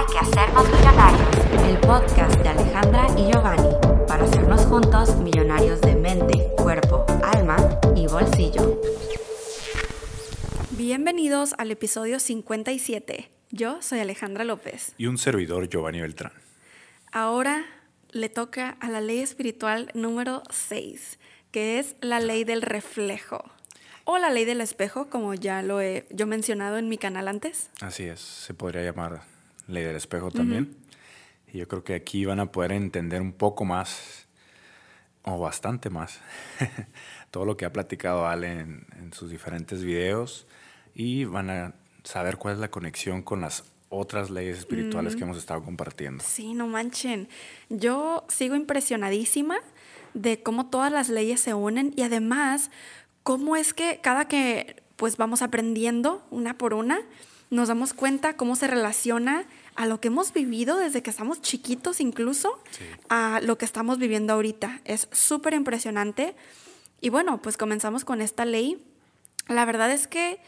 Hay que hacernos millonarios, el podcast de Alejandra y Giovanni, para hacernos juntos millonarios de mente, cuerpo, alma y bolsillo. Bienvenidos al episodio 57. Yo soy Alejandra López. Y un servidor, Giovanni Beltrán. Ahora le toca a la ley espiritual número 6, que es la ley del reflejo. O la ley del espejo, como ya lo he yo mencionado en mi canal antes. Así es, se podría llamar ley del espejo también. Y yo creo que aquí van a poder entender un poco más, o bastante más, todo lo que ha platicado Ale en, en, sus diferentes videos y van a saber cuál es la conexión con las otras leyes espirituales que hemos estado compartiendo. Sí, no manchen. Yo sigo impresionadísima de cómo todas las leyes se unen y además cómo es que cada que pues vamos aprendiendo una por una, nos damos cuenta cómo se relaciona a lo que hemos vivido desde que estamos chiquitos incluso, Sí. a lo que estamos viviendo ahorita. Es súper impresionante. Y bueno, pues comenzamos con esta ley. La verdad es que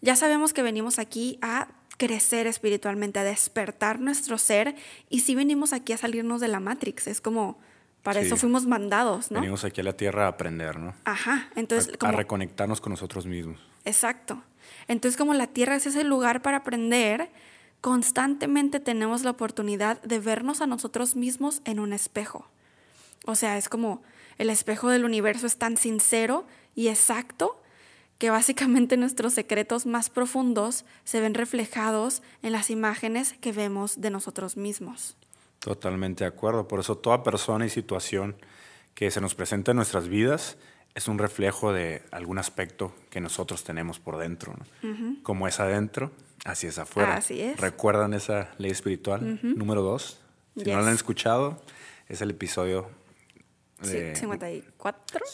ya sabemos que venimos aquí a crecer espiritualmente, a despertar nuestro ser y sí venimos aquí a salirnos de la Matrix. Es como, para Sí. eso fuimos mandados, ¿no? Venimos aquí a la tierra a aprender, ¿no? Ajá, entonces a, a como... reconectarnos con nosotros mismos. Exacto. Entonces, como la Tierra es ese lugar para aprender, constantemente tenemos la oportunidad de vernos a nosotros mismos en un espejo. O sea, es como el espejo del universo es tan sincero y exacto que básicamente nuestros secretos más profundos se ven reflejados en las imágenes que vemos de nosotros mismos. Totalmente de acuerdo. Por eso toda persona y situación que se nos presenta en nuestras vidas es un reflejo de algún aspecto que nosotros tenemos por dentro. ¿no? Como es adentro, así es afuera. Así es. ¿Recuerdan esa ley espiritual número dos? Si no la han escuchado, es el episodio de... 54.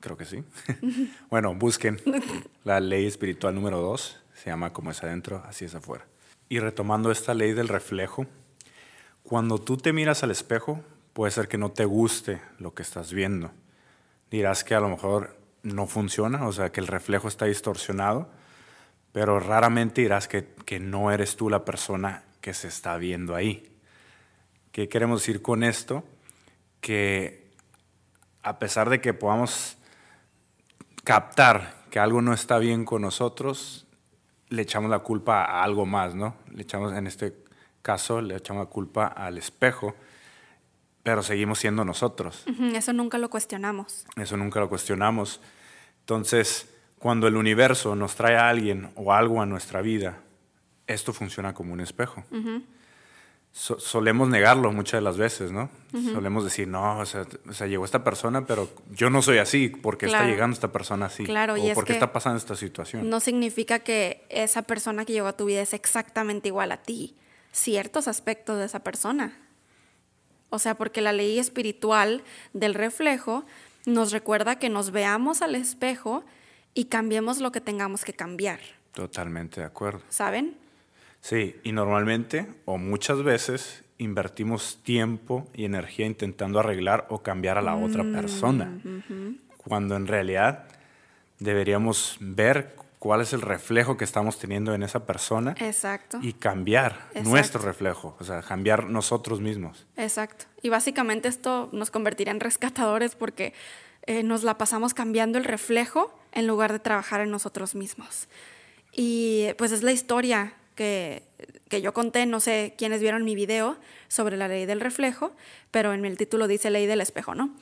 Creo que sí. bueno, busquen la ley espiritual número dos. Se llama como es adentro, así es afuera. Y retomando esta ley del reflejo, cuando tú te miras al espejo, puede ser que no te guste lo que estás viendo. Dirás que a lo mejor no funciona, o sea, que el reflejo está distorsionado, pero raramente dirás que, que no eres tú la persona que se está viendo ahí. ¿Qué queremos decir con esto? Que a pesar de que podamos captar que algo no está bien con nosotros, le echamos la culpa a algo más, ¿no? Le echamos, en este caso, le echamos la culpa al espejo, pero seguimos siendo nosotros. Eso nunca lo cuestionamos. Eso nunca lo cuestionamos. Entonces, cuando el universo nos trae a alguien o algo a nuestra vida, esto funciona como un espejo. So- solemos negarlo muchas de las veces, ¿no? Solemos decir, no, o sea, o sea, llegó esta persona, pero yo no soy así. ¿Por qué Claro. está llegando esta persona así? Claro, y o es ¿por qué que está pasando esta situación? No significa que esa persona que llegó a tu vida es exactamente igual a ti. Ciertos aspectos de esa persona. O sea, porque la ley espiritual del reflejo nos recuerda que nos veamos al espejo y cambiemos lo que tengamos que cambiar. Totalmente de acuerdo. ¿Saben? Sí, y normalmente o muchas veces invertimos tiempo y energía intentando arreglar o cambiar a la otra Mm, persona, cuando en realidad deberíamos ver cuál es el reflejo que estamos teniendo en esa persona Exacto. y cambiar Exacto. nuestro reflejo, o sea, cambiar nosotros mismos. Exacto. Y básicamente esto nos convertirá en rescatadores porque eh, nos la pasamos cambiando el reflejo en lugar de trabajar en nosotros mismos. Y pues es la historia que, que yo conté, no sé quiénes vieron mi video sobre la ley del reflejo, pero en el título dice ley del espejo, ¿no?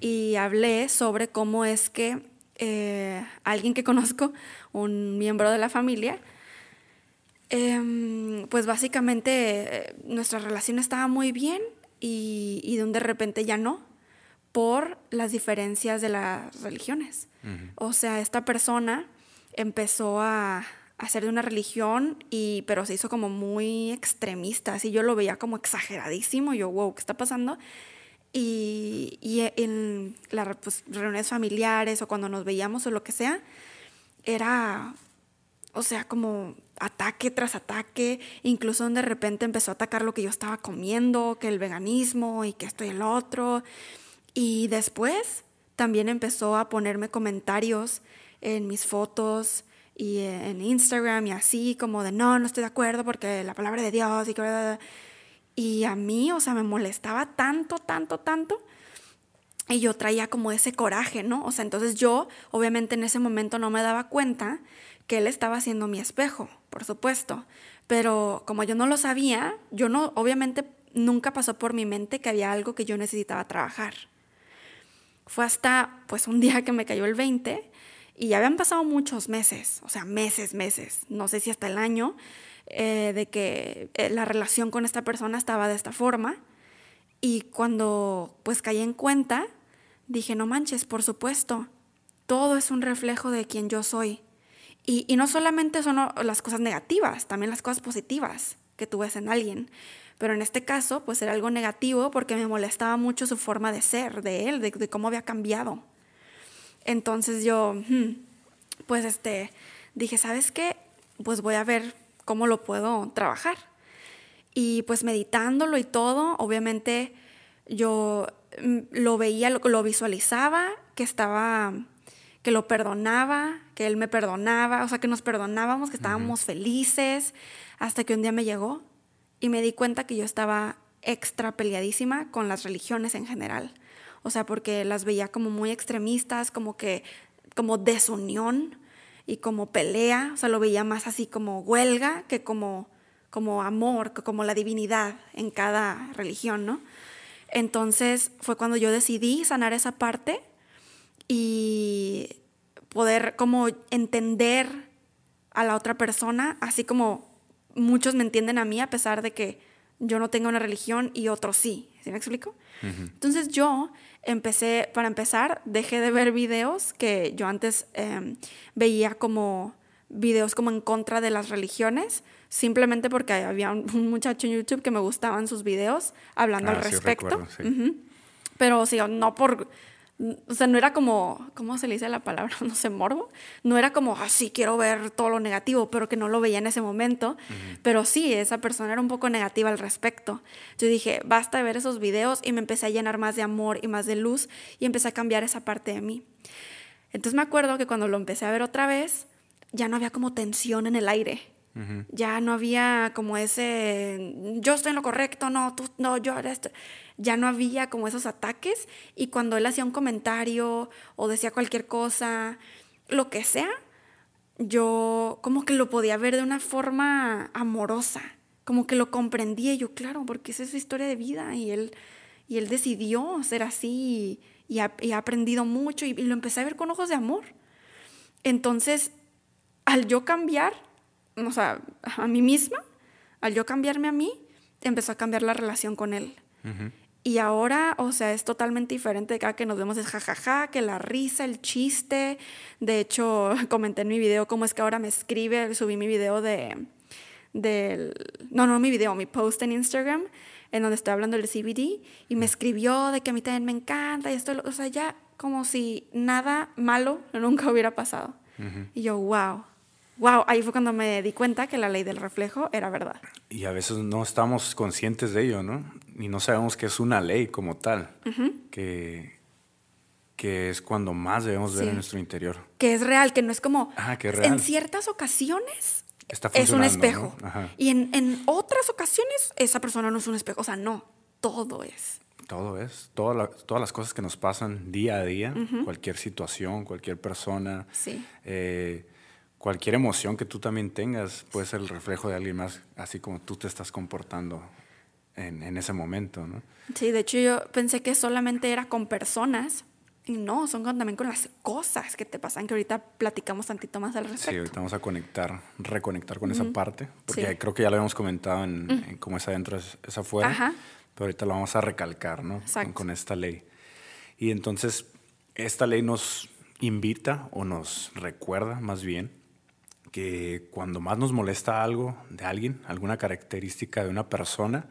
Y hablé sobre cómo es que eh, alguien que conozco, un miembro de la familia, Em, pues básicamente eh, nuestra relación estaba muy bien y, y de repente ya no por las diferencias de las religiones. O sea, esta persona empezó a, ser de una religión, y, pero se hizo como muy extremista, así yo lo veía como exageradísimo, yo, wow, ¿qué está pasando? Y, y en las pues, reuniones familiares o cuando nos veíamos o lo que sea, era o sea, como ataque tras ataque, incluso donde de repente empezó a atacar lo que yo estaba comiendo, que el veganismo y que esto y el otro. Y después también empezó a ponerme comentarios en mis fotos, y en Instagram y así, como de no, no estoy de acuerdo porque la palabra de Dios y que... Y a mí, o sea, me molestaba tanto, tanto, tanto. Y yo traía como ese coraje, ¿no? O sea, entonces yo, obviamente en ese momento no me daba cuenta que él estaba haciendo mi espejo, por supuesto. Pero como yo no lo sabía, yo no, obviamente nunca pasó por mi mente que había algo que yo necesitaba trabajar. Fue hasta, pues, un día que me cayó el 20 y ya habían pasado muchos meses, o sea, meses, meses, no sé si hasta el año, eh, de que eh, la relación con esta persona estaba de esta forma. Y cuando pues caí en cuenta, dije, no manches, por supuesto, todo es un reflejo de quien yo soy. Y, no solamente son las cosas negativas, también las cosas positivas que tú en alguien. Pero en este caso, pues era algo negativo porque me molestaba mucho su forma de ser, de él, de, de cómo había cambiado. Entonces yo, hmm, pues este, dije, ¿sabes qué? Pues voy a ver cómo lo puedo trabajar. Y pues meditándolo y todo, obviamente yo mm, lo veía, lo, lo visualizaba, que estaba, que lo perdonaba, que él me perdonaba, o sea, que nos perdonábamos, que estábamos felices, hasta que un día me llegó y me di cuenta que yo estaba extra peleadísima con las religiones en general. O sea, porque las veía como muy extremistas, como que, como desunión y como pelea, o sea, lo veía más así como huelga que como, como amor, que como la divinidad en cada religión, ¿no? Entonces fue cuando yo decidí sanar esa parte y poder como entender a la otra persona, así como muchos me entienden a mí a pesar de que yo no tengo una religión y otros sí. ¿Sí me explico? Entonces yo empecé, para empezar, dejé de ver videos que yo antes em, veía como videos como en contra de las religiones, simplemente porque había un, muchacho en YouTube que me gustaban sus videos hablando al ah, respecto. Pero sí, no por o sea, no era como, ¿cómo se le dice la palabra? No sé, morbo. No era como, así ah, quiero ver todo lo negativo, pero que no lo veía en ese momento. Pero sí, esa persona era un poco negativa al respecto. Yo dije, basta de ver esos videos y me empecé a llenar más de amor y más de luz y empecé a cambiar esa parte de mí. Entonces me acuerdo que cuando lo empecé a ver otra vez, ya no había como tensión en el aire. Ya no había como ese, yo estoy en lo correcto, no, tú, no, yo esto ya no había como esos ataques y cuando él hacía un comentario o decía cualquier cosa, lo que sea, yo como que lo podía ver de una forma amorosa, como que lo comprendía yo, claro, porque esa es su historia de vida y él, y él decidió ser así y, ha, aprendido mucho y, y lo empecé a ver con ojos de amor. Entonces, al yo cambiar, o sea, a mí misma, al yo cambiarme a mí, empezó a cambiar la relación con él. Y ahora, o sea, es totalmente diferente. Cada que nos vemos es jajaja, que la risa, el chiste. De hecho, comenté en mi video cómo es que ahora me escribe. Subí mi video de. Del, no, no mi video, mi post en Instagram, en donde estoy hablando del CBD. Y me escribió de que a mí también me encanta. Y esto, o sea, ya como si nada malo nunca hubiera pasado. Y yo, wow wow, ahí fue cuando me di cuenta que la ley del reflejo era verdad. Y a veces no estamos conscientes de ello, ¿no? Y no sabemos que es una ley como tal, que, que es cuando más debemos ver en nuestro interior. Que es real, que no es como... Ah, que real. En ciertas ocasiones es un espejo. Y en, en, otras ocasiones esa persona no es un espejo. O sea, no, todo es. Todo es. Toda todas las cosas que nos pasan día a día, cualquier situación, cualquier persona. Sí. Eh, cualquier emoción que tú también tengas puede ser el reflejo de alguien más, así como tú te estás comportando en, en ese momento, ¿no? Sí, de hecho yo pensé que solamente era con personas, y no, son también con las cosas que te pasan, que ahorita platicamos tantito más al respecto. Sí, ahorita vamos a conectar, reconectar con esa parte, porque creo que ya lo habíamos comentado en, cómo es adentro, es, afuera, Ajá. pero ahorita lo vamos a recalcar, ¿no? Con, con esta ley. Y entonces, esta ley nos invita o nos recuerda más bien que cuando más nos molesta algo de alguien, alguna característica de una persona,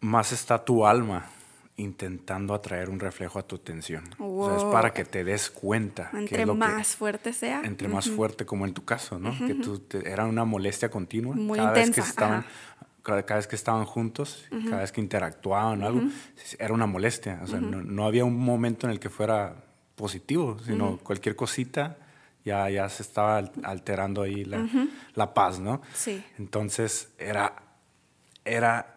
más está tu alma intentando atraer un reflejo a tu atención. O sea, es para que te des cuenta. Entre más fuerte sea. Entre más fuerte, como en tu caso, ¿no? Que tú era una molestia continua. Muy cada Vez que estaban, cada, vez que estaban juntos, cada vez que interactuaban o algo, era una molestia. O sea, no, no, había un momento en el que fuera positivo, sino cualquier cosita Ya, ya se estaba alterando ahí la, la paz, ¿no? Sí. Entonces era, era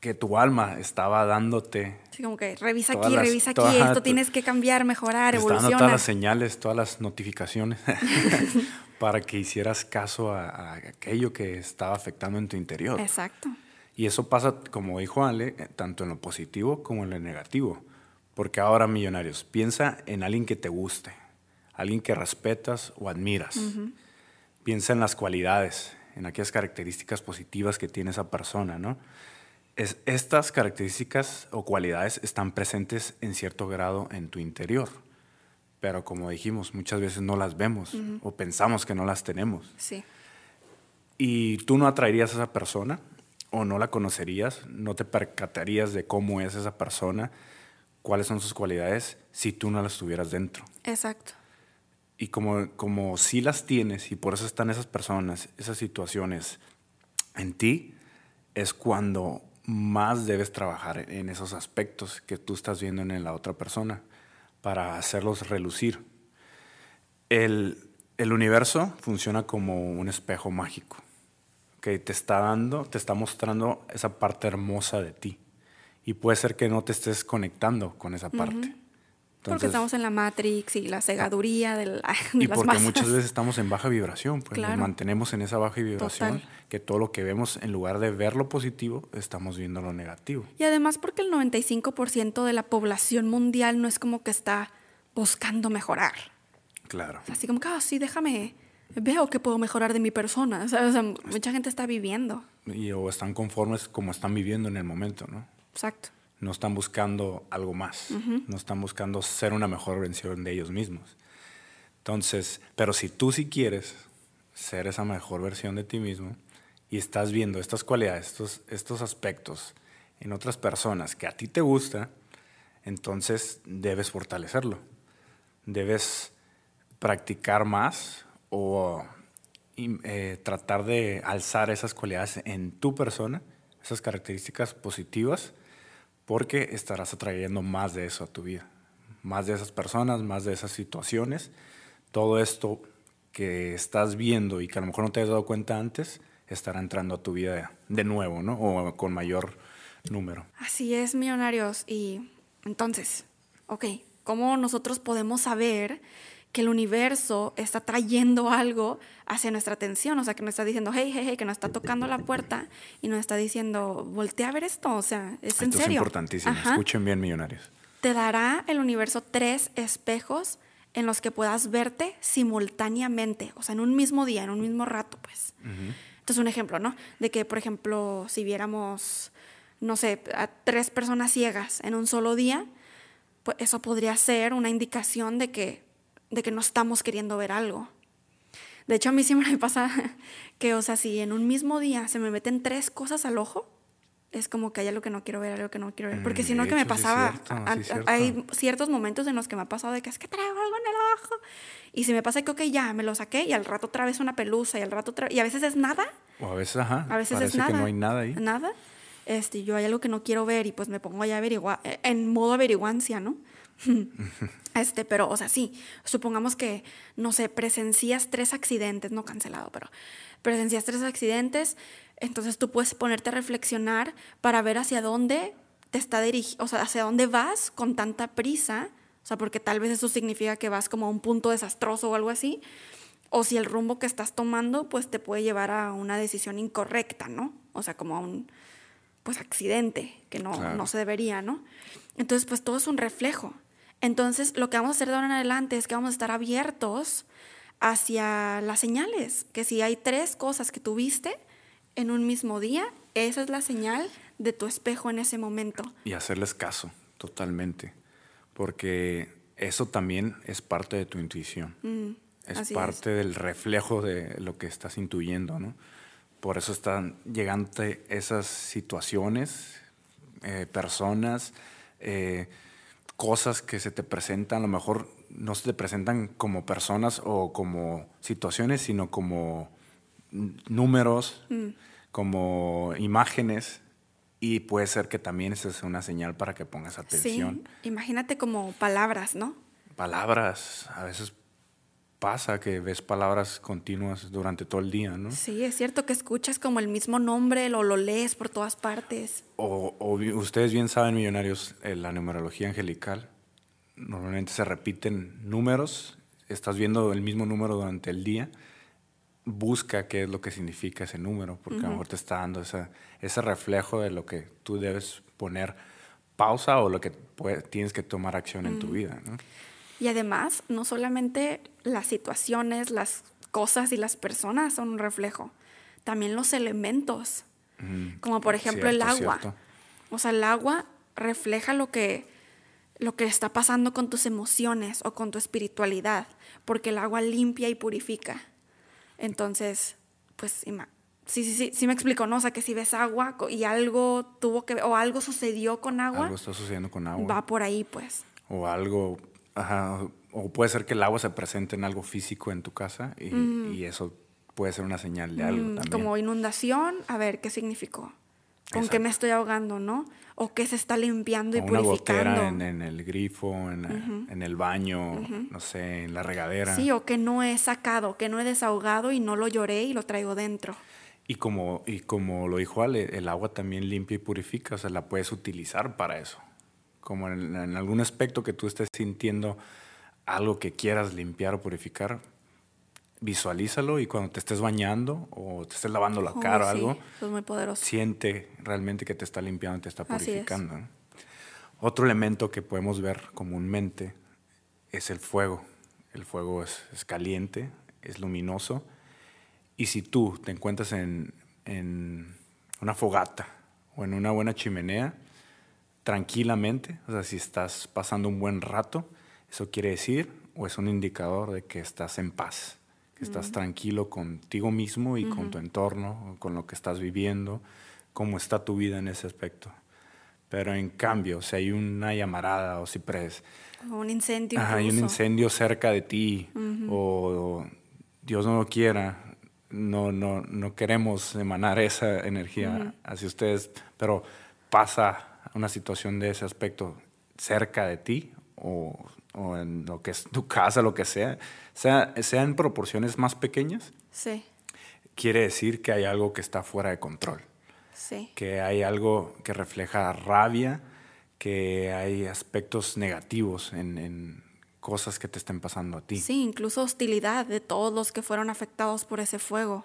que tu alma estaba dándote Sí, como que revisa aquí, las- revisa aquí, esto tienes que cambiar, mejorar, estaba dando evolucionar. todas las señales, todas las notificaciones para que hicieras caso a, a aquello que estaba afectando en tu interior. Exacto. Y eso pasa, como dijo Ale, eh, tanto en lo positivo como en lo negativo. Porque ahora, millonarios, piensa en alguien que te guste, alguien que respetas o admiras. Piensa en las cualidades, en aquellas características positivas que tiene esa persona, ¿no? Es, estas características o cualidades están presentes en cierto grado en tu interior. Pero como dijimos, muchas veces no las vemos o pensamos que no las tenemos Sí. y tú no atraerías a esa persona o no la conocerías, no te percatarías de cómo es esa persona, cuáles son sus cualidades si tú no las tuvieras dentro. Exacto. Y como, como sí las tienes y por eso están esas personas, esas situaciones en ti, es cuando más debes trabajar en esos aspectos que tú estás viendo en la otra persona para hacerlos relucir. El, el universo funciona como un espejo mágico que te está dando, te está mostrando esa parte hermosa de ti. Y puede ser que no te estés conectando con esa parte. Entonces- estamos en la Matrix y la segaduría del, de y las porque masas. muchas veces estamos en baja vibración, pues Claro. nos mantenemos en esa baja vibración, Total. que todo lo que vemos, en lugar de ver lo positivo, estamos viendo lo negativo. Y además porque el 95% de la población mundial no es como que está buscando mejorar. Claro. O sea, así como que, ah, sí, déjame, veo que puedo mejorar de mi persona. O sea, o sea, mucha gente está viviendo. Y o están conformes como están viviendo en el momento, ¿no? Exacto. No están buscando algo más, no están buscando ser una mejor versión de ellos mismos. Entonces, pero si tú sí quieres ser esa mejor versión de ti mismo y estás viendo estas cualidades, estos, estos aspectos en otras personas que a ti te gusta, entonces debes fortalecerlo. Debes practicar más o eh, tratar de alzar esas cualidades en tu persona, esas características positivas, porque estarás atrayendo más de eso a tu vida, más de esas personas, más de esas situaciones, todo esto que estás viendo y que a lo mejor no te has dado cuenta antes, estará entrando a tu vida de nuevo, ¿no? O con mayor número. Así es, millonarios. Y entonces, ok, ¿cómo nosotros podemos saber que el universo está trayendo algo hacia nuestra atención? O sea, que nos está diciendo, hey, hey, hey, que nos está tocando la puerta y nos está diciendo, voltea a ver esto. O sea, es en Esto es serio. importantísimo. Ajá. Escuchen bien, millonarios. Te dará el universo tres espejos en los que puedas verte simultáneamente, o sea, en un mismo día, en un mismo rato, pues. Entonces, un ejemplo, ¿no? De que, por ejemplo, si viéramos, no sé, a tres personas ciegas en un solo día, pues eso podría ser una indicación de que, de que no estamos queriendo ver algo. De hecho, a mí siempre me pasa que, o sea, si en un mismo día se me meten tres cosas al ojo, es como que hay algo que no quiero ver, algo que no quiero ver. Porque Mm, si no, que me sí pasaba. cierto, a- sí es a- cierto. hay ciertos momentos en los que me ha pasado de que es que traigo algo en el ojo. Y si me pasa que, ok, ya, me lo saqué y al rato otra vez una pelusa y al rato otra Y a veces es nada. O a veces, ajá, A veces es nada. que no hay nada ahí. Nada. Este, yo hay algo que no quiero ver y pues me pongo ya a averiguar, eh, en modo averiguancia, ¿no? Este, pero, o sea, sí, supongamos que, no sé, presencias tres accidentes, no cancelado, pero presencias tres accidentes, entonces tú puedes ponerte a reflexionar para ver hacia dónde te está dirigiendo, o sea, hacia dónde vas con tanta prisa, o sea, porque tal vez eso significa que vas como a un punto desastroso o algo así, o si el rumbo que estás tomando, pues te puede llevar a una decisión incorrecta, ¿no? O sea, como a un, pues, accidente, que no, Claro. no se debería, ¿no? Entonces, pues todo es un reflejo. Entonces, lo que vamos a hacer de ahora en adelante es que vamos a estar abiertos hacia las señales, que si hay tres cosas que tuviste en un mismo día, esa es la señal de tu espejo en ese momento. Y hacerles caso, totalmente. Porque eso también es parte de tu intuición. es Mm, así parte del reflejo de lo que estás intuyendo, ¿no? Por eso están llegando esas situaciones, eh, personas, eh, cosas que se te presentan, a lo mejor no se te presentan como personas o como situaciones, sino como números, Mm. como imágenes, y puede ser que también esa sea una señal para que pongas atención. Sí, imagínate como palabras, ¿no? Palabras, a veces pasa que ves palabras continuas durante todo el día, ¿no? Sí, es cierto que escuchas como el mismo nombre, lo, lo lees por todas partes. O, o ustedes bien saben, millonarios, eh, la numerología angelical. Normalmente se repiten números, estás viendo el mismo número durante el día. Busca qué es lo que significa ese número, porque a lo mejor te está dando esa, ese reflejo de lo que tú debes poner pausa o lo que tienes que tomar acción en tu vida. ¿no? Y además, no solamente las situaciones, las cosas y las personas son un reflejo, también los elementos, Ujú. como por ejemplo el Cierto, agua. cierto. O sea, el agua refleja lo que, lo que está pasando con tus emociones o con tu espiritualidad, porque el agua limpia y purifica. Entonces, pues, sí, sí, sí, sí me explico, ¿no? O sea, que si ves agua y algo tuvo que o algo sucedió con agua, Algo está sucediendo con agua. va por ahí, pues. O algo, ajá, o puede ser que el agua se presente en algo físico en tu casa y, y eso puede ser una señal de algo Mm, también. Como inundación, a ver, ¿qué significó? ¿Con qué me estoy ahogando, no? ¿O qué se está limpiando y O una purificando? gotera en, en el grifo, en, en el baño, no sé, en la regadera. Sí, o que no he sacado, que no he desahogado y no lo lloré y lo traigo dentro. Y como, y como lo dijo Ale, el agua también limpia y purifica, o sea, la puedes utilizar para eso. Como en, en algún aspecto que tú estés sintiendo algo que quieras limpiar o purificar, visualízalo y cuando te estés bañando o te estés lavando la cara o algo, eso es muy poderoso. siente realmente que te está limpiando, te está es. purificando. Otro elemento que podemos ver comúnmente es el fuego. El fuego es, es caliente, es luminoso. Y si tú te encuentras en, en una fogata o en una buena chimenea, tranquilamente, o sea, si estás pasando un buen rato, eso quiere decir o es un indicador de que estás en paz, que estás tranquilo contigo mismo y con tu entorno, con lo que estás viviendo, cómo está tu vida en ese aspecto. Pero en cambio, si hay una llamarada o si pres, O un incendio Ajá, hay un incendio cerca de ti o, Dios no lo quiera, no, no, no queremos emanar esa energía hacia ustedes, pero pasa una situación de ese aspecto cerca de ti o, o en lo que es tu casa, lo que sea, sea, sea en proporciones más pequeñas, Sí, quiere decir que hay algo que está fuera de control sí. que hay algo que refleja rabia, que hay aspectos negativos en, en cosas que te estén pasando a ti. Sí, incluso hostilidad de todos los que fueron afectados por ese fuego.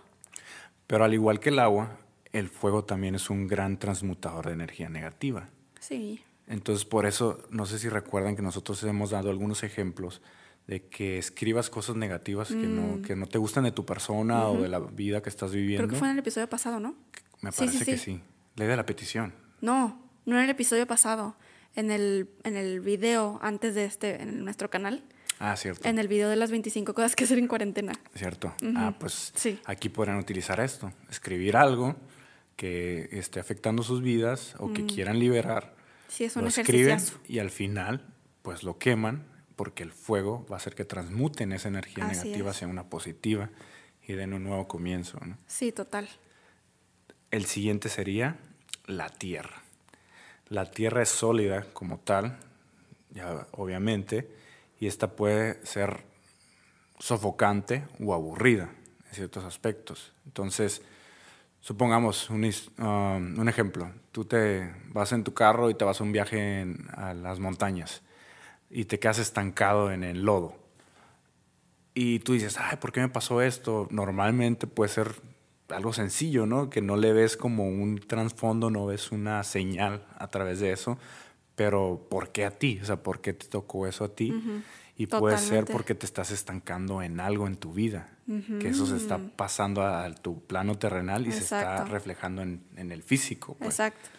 Pero al igual que el agua, el fuego también es un gran transmutador de energía negativa. Sí, Entonces, por eso, no sé si recuerdan que nosotros hemos dado algunos ejemplos de que escribas cosas negativas que, no, que no te gustan de tu persona o de la vida que estás viviendo. Mm. creo que fue en el episodio pasado, ¿no? Me Sí, sí, parece que sí. Ley de la petición. No, no en el episodio pasado. En el, en el video antes de este, en nuestro canal. Ah, cierto. En el video de las 25 cosas que hacer en cuarentena. ¿Cierto? Ah, pues Sí. aquí podrían utilizar esto, escribir algo que esté afectando sus vidas o que quieran liberar. Sí, es un lo escriben y al final pues lo queman porque el fuego va a hacer que transmuten esa energía Así negativa es. hacia una positiva y den un nuevo comienzo. ¿no? Sí, total. El siguiente sería la tierra. La tierra es sólida como tal, ya obviamente, y esta puede ser sofocante o aburrida en ciertos aspectos. Entonces, supongamos un, um, un ejemplo. Tú te vas en tu carro y te vas a un viaje a las montañas y te quedas estancado en el lodo. Y tú dices, ay, ¿por qué me pasó esto? Normalmente puede ser algo sencillo, ¿no? Que no le ves como un trasfondo, no ves una señal a través de eso, pero ¿por qué a ti? O sea, ¿por qué te tocó eso a ti? Y puede ser porque te estás estancando en algo en tu vida, que eso se está pasando a tu plano terrenal y se está reflejando en, en el físico. pues. Exacto.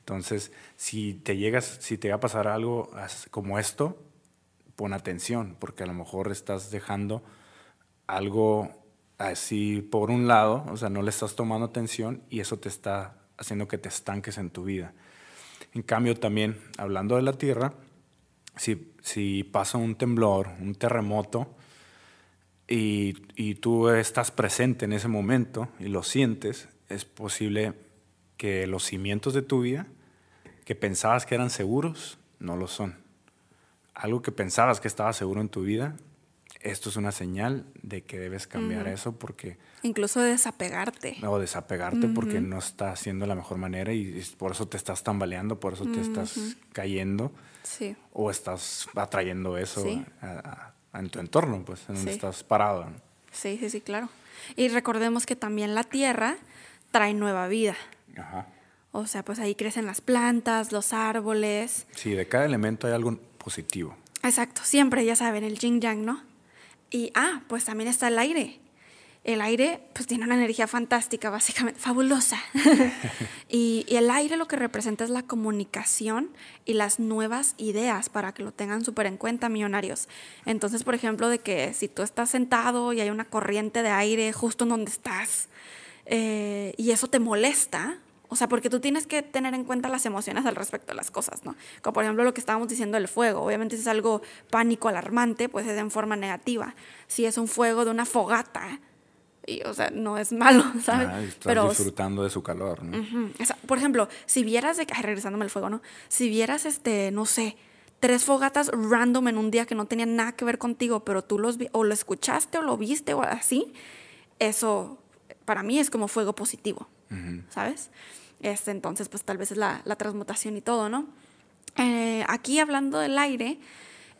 Entonces, si te llegas, si te va a pasar algo como esto, pon atención, porque a lo mejor estás dejando algo así por un lado, o sea, no le estás tomando atención y eso te está haciendo que te estanques en tu vida. En cambio, también, hablando de la tierra, si, si pasa un temblor, un terremoto, y, y tú estás presente en ese momento y lo sientes, es posible que los cimientos de tu vida, que pensabas que eran seguros, no lo son. Algo que pensabas que estaba seguro en tu vida, esto es una señal de que debes cambiar eso porque... Incluso desapegarte. O desapegarte porque no está haciendo la mejor manera y, por eso te estás tambaleando, por eso te estás cayendo. Sí. O estás atrayendo eso en tu entorno, pues, en donde estás parado. Sí, sí, sí, claro. Y recordemos que también la tierra trae nueva vida. Ajá. O sea, pues ahí crecen las plantas, los árboles. Sí, de cada elemento hay algo positivo. Exacto, siempre, ya saben, el yin yang, ¿no? Y, ah, pues también está el aire. El aire, pues tiene una energía fantástica, básicamente, fabulosa. y, y, el aire lo que representa es la comunicación y las nuevas ideas para que lo tengan súper en cuenta, millonarios. Entonces, por ejemplo, de que si tú estás sentado y hay una corriente de aire justo en donde estás eh, y eso te molesta, o sea, porque tú tienes que tener en cuenta las emociones al respecto de las cosas, ¿no? Como por ejemplo lo que estábamos diciendo del fuego. Obviamente si es algo pánico, alarmante, pues es en forma negativa. Si es un fuego de una fogata, y, o sea, no es malo, ¿sabes? Ah, estás Pero, disfrutando de su calor, ¿no? por ejemplo, si vieras de... Ay, regresándome al fuego, ¿no? Si vieras, este, no sé, tres fogatas random en un día que no tenían nada que ver contigo, pero tú los vi, o lo escuchaste o lo viste o así, eso para mí es como fuego positivo, ¿sabes? Este, entonces, pues tal vez es la, transmutación y todo, ¿no? Eh, aquí hablando del aire,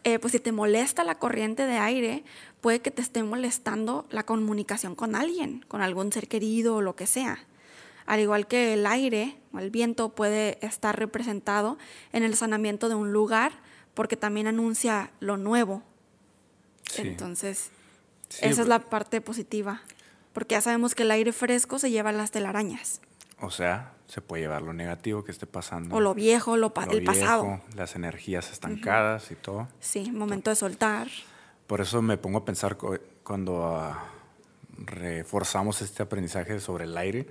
eh, pues si te molesta la corriente de aire, puede que te esté molestando la comunicación con alguien, con algún ser querido o lo que sea. Al igual que el aire o el viento puede estar representado en el sanamiento de un lugar porque también anuncia lo nuevo. Entonces, esa es pues la parte positiva. Porque ya sabemos que el aire fresco se lleva las telarañas. O sea, se puede llevar lo negativo que esté pasando. O lo viejo, lo, el pasado. Las energías estancadas y todo. Sí, momento de soltar. Por eso me pongo a pensar cuando ah, reforzamos este aprendizaje sobre el aire.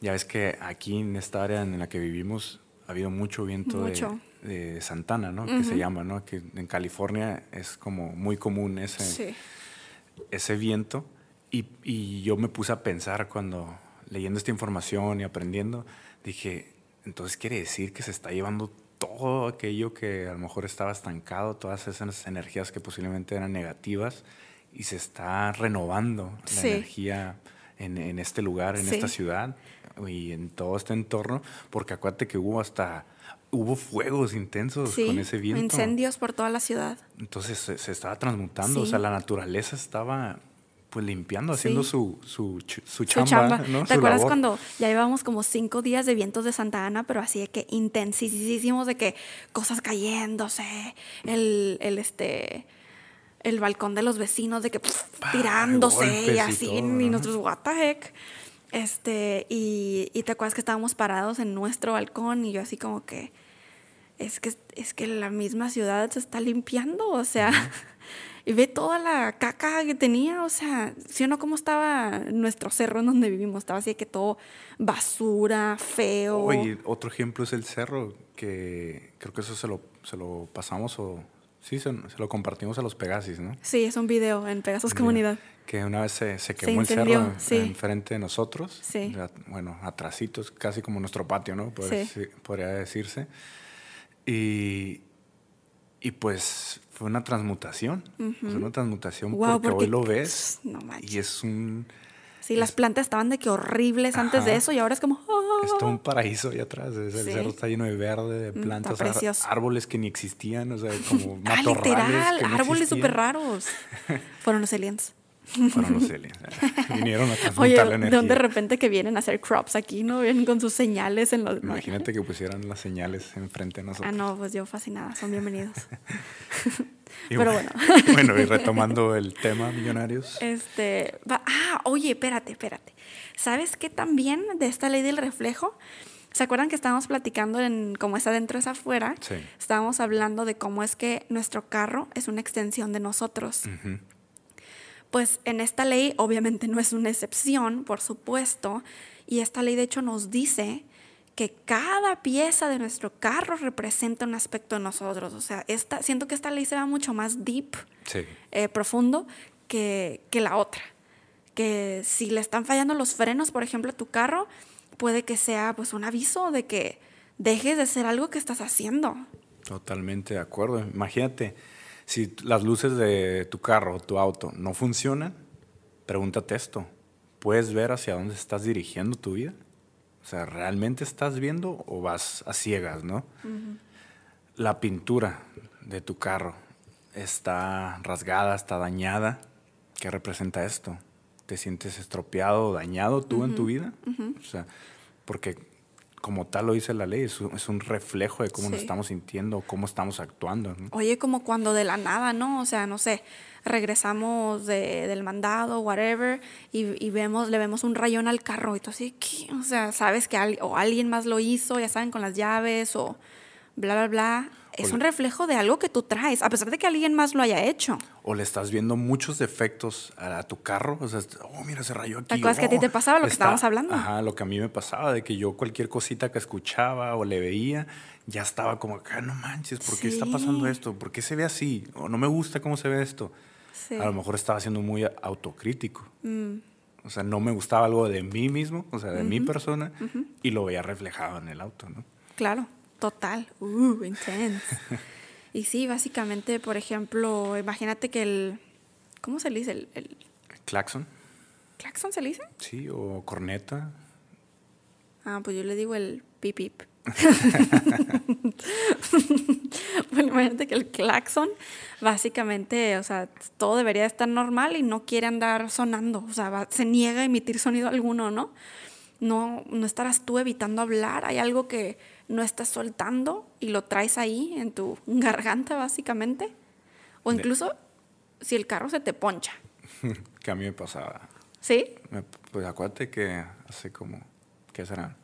Ya ves que aquí en esta área en la que vivimos ha habido mucho viento De, Santana, ¿no? Que se llama, ¿no? Que en California es como muy común ese, ese viento. Y, y yo me puse a pensar cuando leyendo esta información y aprendiendo, dije, entonces quiere decir que se está llevando todo aquello que a lo mejor estaba estancado, todas esas energías que posiblemente eran negativas, y se está renovando la energía en, este lugar, en esta ciudad y en todo este entorno, porque acuérdate que hubo hasta hubo fuegos intensos con ese viento. Incendios por toda la ciudad. Entonces se, estaba transmutando, o sea, la naturaleza estaba pues limpiando, haciendo su, su, su, chamba. ¿Te acuerdas cuando ya llevábamos como cinco días de vientos de Santa Ana, pero así de que intensísimos, de que cosas cayéndose, el, el este el balcón de los vecinos de que tirándose y así, y nosotros, what the heck. Este, y, y te acuerdas que estábamos parados en nuestro balcón y yo así como que es que es que la misma ciudad se está limpiando, o sea, y ve toda la caca que tenía, o sea, ¿sí o no cómo estaba nuestro cerro en donde vivimos? Estaba así que todo basura, feo. Oye, otro ejemplo es el cerro, que creo que eso se lo, se lo pasamos o... Sí, se, lo compartimos a los Pegasis, ¿no? Sí, es un video en Pegasus Comunidad. Que una vez se, se quemó el cerro enfrente de nosotros. Sí. Bueno, atrasitos, casi como nuestro patio, ¿no? Podría decirse. Y, y pues fue una transmutación. Fue una transmutación porque, hoy lo ves y es un... Sí, las plantas estaban de que horribles antes de eso y ahora es como... ¡oh! Es todo un paraíso ahí atrás. El cerro está lleno de verde, de mm, plantas, árboles que ni existían, o sea, como ah, literal, árboles súper raros. Fueron los aliens. Fueron los aliens. Vinieron a transmutar la energía. De de repente que vienen a hacer crops aquí, ¿no? Vienen con sus señales en los... Imagínate que pusieran las señales enfrente de nosotros. Ah, no, pues yo fascinada. Son bienvenidos. Pero bueno. bueno, y retomando el tema, millonarios. Este... ah, oye, espérate, espérate. ¿Sabes qué también de esta ley del reflejo? ¿Se acuerdan que estábamos platicando en cómo es adentro es afuera? Sí. Estábamos hablando de cómo es que nuestro carro es una extensión de nosotros. Pues en esta ley obviamente no es una excepción, por supuesto, y esta ley de hecho nos dice que cada pieza de nuestro carro representa un aspecto de nosotros. O sea, esta, siento que esta ley se va mucho más deep, eh, profundo, que, que la otra. Que si le están fallando los frenos, por ejemplo, a tu carro, puede que sea pues un aviso de que dejes de hacer algo que estás haciendo. Totalmente de acuerdo. Imagínate, Si las luces de tu carro o tu auto no funcionan, pregúntate esto. ¿Puedes ver hacia dónde estás dirigiendo tu vida? O sea, ¿realmente estás viendo o vas a ciegas, no? La pintura de tu carro está rasgada, está dañada. ¿Qué representa esto? ¿Te sientes estropeado o dañado tú en tu vida? O sea, porque como tal lo dice la ley, es un, es un reflejo de cómo nos estamos sintiendo, cómo estamos actuando. ¿no? Oye, como cuando de la nada, ¿no? O sea, no sé, regresamos de- del mandado, whatever, y, y vemos, le vemos un rayón al carro y tú así, ¿qué? O sea, sabes que al- o alguien más lo hizo, ya saben, con las llaves o bla, bla, bla. Es un reflejo de algo que tú traes, a pesar de que alguien más lo haya hecho. O le estás viendo muchos defectos a, a tu carro. O sea, oh, mira, se rayó aquí. ¿Te acuerdas que a ti oh, te pasaba lo que está- estábamos hablando? Ajá, lo que a mí me pasaba, de que yo cualquier cosita que escuchaba o le veía, ya estaba como acá, no manches, ¿por qué está pasando esto? ¿Por qué se ve así? O no me gusta cómo se ve esto. Sí. A lo mejor estaba siendo muy autocrítico. Mm. O sea, no me gustaba algo de mí mismo, o sea, de mi persona, y lo veía reflejado en el auto, ¿no? Claro, total. Uh, intense. y sí, básicamente, por ejemplo, imagínate que el. ¿Cómo se le dice? ¿El, el Claxon, claxon se le dice? sí, o corneta. Ah, pues yo le digo el pip pip. bueno, imagínate que el claxon, básicamente, o sea, todo debería estar normal y no quiere andar sonando. O sea, va- se niega a emitir sonido alguno, ¿no? No, no estarás tú evitando hablar. Hay algo que no estás soltando y lo traes ahí en tu garganta, básicamente. O De- incluso si el carro se te poncha. que a mí me pasaba. ¿Sí? Me- pues acuérdate que hace como, ¿qué serán?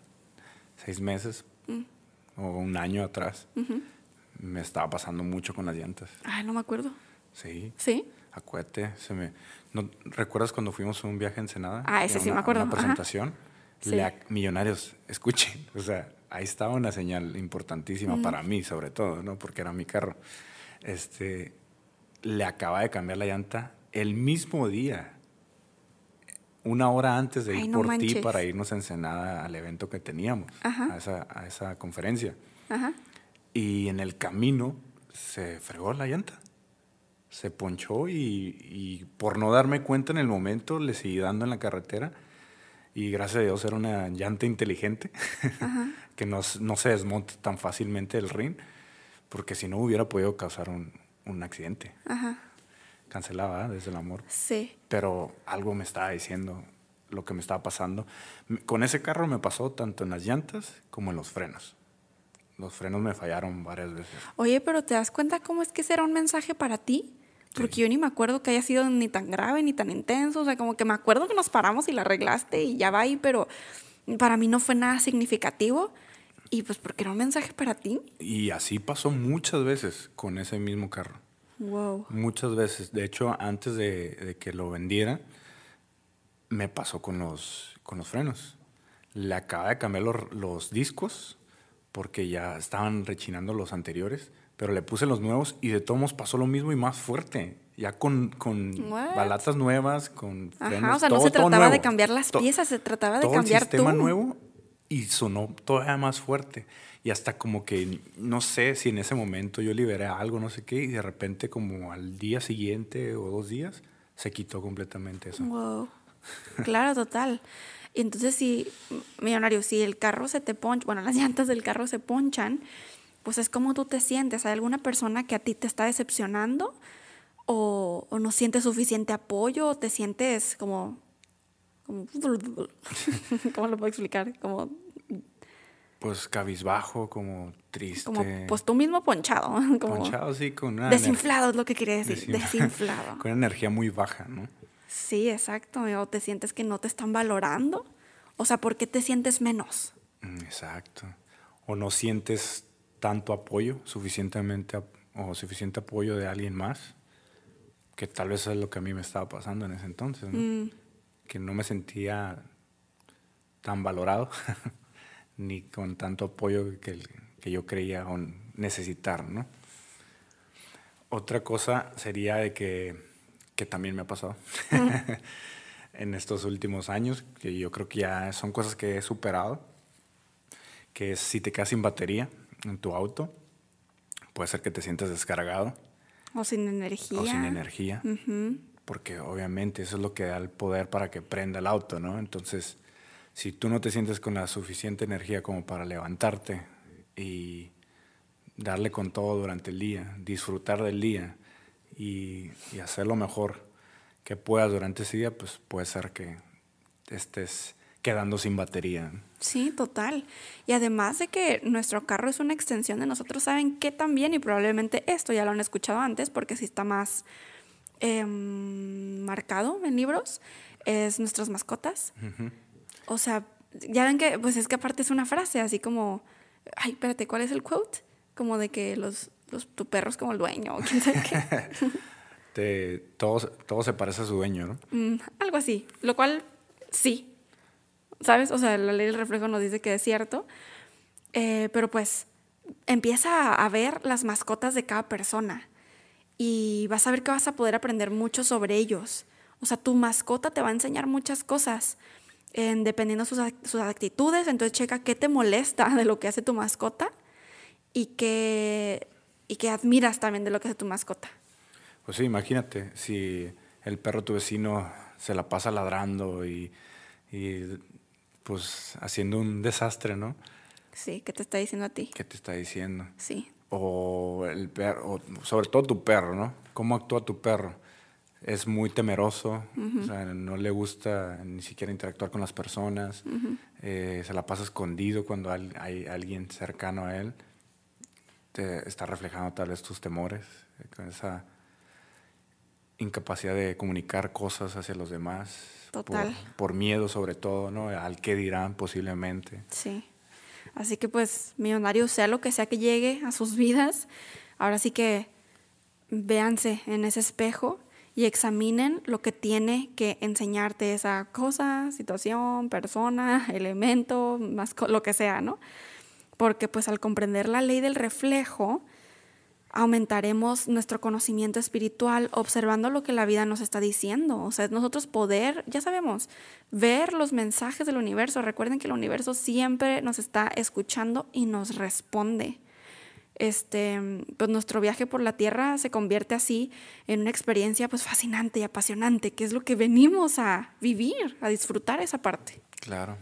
Seis meses o un año atrás me estaba pasando mucho con las llantas. Ay, no me acuerdo. Sí, ¿Sí? acuérdate, se me... ¿no, ¿Recuerdas cuando fuimos a un viaje a Ensenada? Ah, ese sí me una- acuerdo, Una presentación. Sí. Le ac- millonarios, escuchen, o sea, ahí estaba una señal importantísima para mí, sobre todo, ¿no? Porque era mi carro. Este, le acaba de cambiar la llanta el mismo día, una hora antes de Ay, ir no por ti para irnos a Ensenada al evento que teníamos, a esa, a esa conferencia. Ajá. Y en el camino se fregó la llanta. Se ponchó y, y por no darme cuenta en el momento le seguí dando en la carretera. Y gracias a Dios era una llanta inteligente que no, no se desmonta tan fácilmente del ring, porque si no hubiera podido causar un, un accidente. Ajá. Cancelaba desde el amor. Sí. Pero algo me estaba diciendo lo que me estaba pasando. Con ese carro me pasó tanto en las llantas como en los frenos. Los frenos me fallaron varias veces. Oye, pero ¿te das cuenta cómo es que será un mensaje para ti? Porque yo ni me acuerdo que haya sido ni tan grave ni tan intenso. O sea, como que me acuerdo que nos paramos y la arreglaste y ya va ahí, pero para mí no fue nada significativo. Y pues porque era un mensaje para ti. Y así pasó muchas veces con ese mismo carro. Wow. Muchas veces. De hecho, antes de, de que lo vendiera, me pasó con los, con los frenos. Le acaba de cambiar los, los discos porque ya estaban rechinando los anteriores, pero le puse los nuevos y de todos modos pasó lo mismo y más fuerte. Ya con, con What? balatas nuevas, con frenos. Ajá, o sea, no todo- se todo trataba de cambiar las To- piezas, se trataba de todo cambiar el sistema tú. nuevo y sonó todavía más fuerte. Y hasta como que, no sé si en ese momento yo liberé algo, no sé qué, y de repente como al día siguiente o dos días se quitó completamente eso. Wow. Claro, total. Y entonces, si, millonario, si el carro se te poncha, bueno, las llantas del carro se ponchan, pues es como tú te sientes. ¿Hay alguna persona que a ti te está decepcionando? ¿O, o no sientes suficiente apoyo? ¿O te sientes como... como ¿Cómo lo puedo explicar? Como, Pues cabizbajo, como triste. como pues tú mismo ponchado. Como ponchado, sí, con una... desinflado es lo que quería decir. Desinfla- Desinflado. con una energía muy baja, ¿no? Sí, exacto. O te sientes que no te están valorando. O sea, ¿por qué te sientes menos? Mm, Exacto. O no sientes tanto apoyo, suficientemente o suficiente apoyo de alguien más, que tal vez es lo que a mí me estaba pasando en ese entonces, ¿no? Mm. que no me sentía tan valorado ni con tanto apoyo que, que yo creía necesitar, ¿no? Otra cosa sería de que, que también me ha pasado en estos últimos años, que yo creo que ya son cosas que he superado, que es si te quedas sin batería en tu auto, puede ser que te sientas descargado O sin energía. O sin energía. Porque obviamente eso es lo que da el poder para que prenda el auto, ¿no? Entonces, si tú no te sientes con la suficiente energía como para levantarte y darle con todo durante el día, disfrutar del día y, y hacer lo mejor que puedas durante ese día, pues puede ser que estés quedando sin batería. Sí, total. Y además de que nuestro carro es una extensión de nosotros, ¿saben qué también? Y probablemente esto ya lo han escuchado antes porque sí está más em, marcado en libros, es nuestras mascotas. O sea, ya ven que, pues es que aparte es una frase así como, ay, espérate, ¿cuál es el quote? Como de que los, los tu perro es como el dueño, o quién sabe qué. todo, todo se parece a su dueño, ¿no? Mm, algo así, lo cual sí, ¿sabes? O sea, la ley del reflejo nos dice que es cierto, eh, pero pues empieza a ver las mascotas de cada persona y vas a ver que vas a poder aprender mucho sobre ellos. O sea, tu mascota te va a enseñar muchas cosas dependiendo sus, sus actitudes, entonces checa qué te molesta de lo que hace tu mascota y qué, y qué admiras también de lo que hace tu mascota. Pues sí, imagínate, si el perro tu vecino se la pasa ladrando y pues haciendo un desastre, ¿no? Sí, ¿qué te está diciendo a ti? ¿Qué te está diciendo? Sí. O el perro, sobre todo tu perro, ¿no? ¿Cómo actúa tu perro? Es muy temeroso, o sea, no le gusta ni siquiera interactuar con las personas, eh, se la pasa escondido cuando hay, alguien cercano a él, te está reflejando tal vez tus temores, eh, con esa incapacidad de comunicar cosas hacia los demás. Total. Por, miedo sobre todo, ¿no? Al qué dirán posiblemente. Sí. Así que pues, millonario, sea lo que sea que llegue a sus vidas, ahora sí que véanse en ese espejo y examinen lo que tiene que enseñarte esa cosa, situación, persona, elemento, más lo que sea, ¿no? Porque pues al comprender la ley del reflejo, aumentaremos nuestro conocimiento espiritual observando lo que la vida nos está diciendo. O sea, nosotros poder, ya sabemos, ver los mensajes del universo. Recuerden que el universo siempre nos está escuchando y nos responde. Este, pues nuestro viaje por la tierra se convierte así en una experiencia pues fascinante y apasionante, que es lo que venimos a vivir, a disfrutar esa parte. Claro.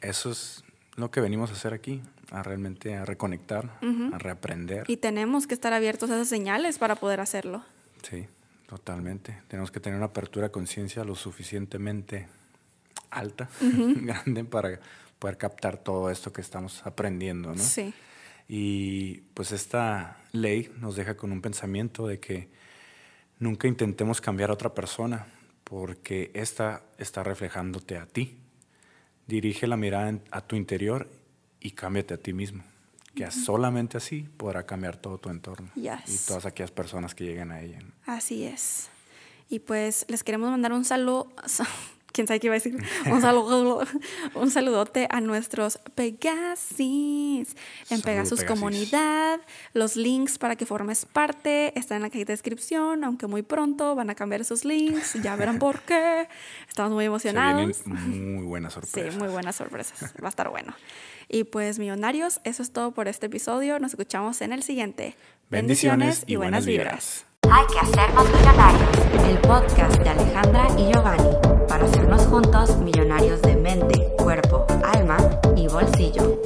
Eso es lo que venimos a hacer aquí, a realmente a reconectar, a reaprender. Y tenemos que estar abiertos a esas señales para poder hacerlo. Sí, totalmente. Tenemos que tener una apertura de conciencia lo suficientemente alta, grande, para poder captar todo esto que estamos aprendiendo, ¿no? Sí. Y pues esta ley nos deja con un pensamiento de que nunca intentemos cambiar a otra persona, porque esta está reflejándote a ti. Dirige la mirada a tu interior y cámbiate a ti mismo. Que solamente así podrá cambiar todo tu entorno y todas aquellas personas que lleguen a ella. Así es. Y pues les queremos mandar un saludo, quién sabe qué iba a decir, un, saludo, un saludote a nuestros Pegasis en Pegasus Comunidad. Los links para que formes parte están en la cajita de descripción, aunque muy pronto van a cambiar esos links, ya verán por qué. Estamos muy emocionados. Se muy buenas sorpresas. Sí, muy buenas sorpresas. Va a estar bueno. Y pues millonarios, eso es todo por este episodio. Nos escuchamos en el siguiente. Bendiciones, y, buenas vibras. Hay que hacernos millonarios. El podcast de Alejandra y Giovanni para hacernos juntos millonarios de mente, cuerpo, alma y bolsillo.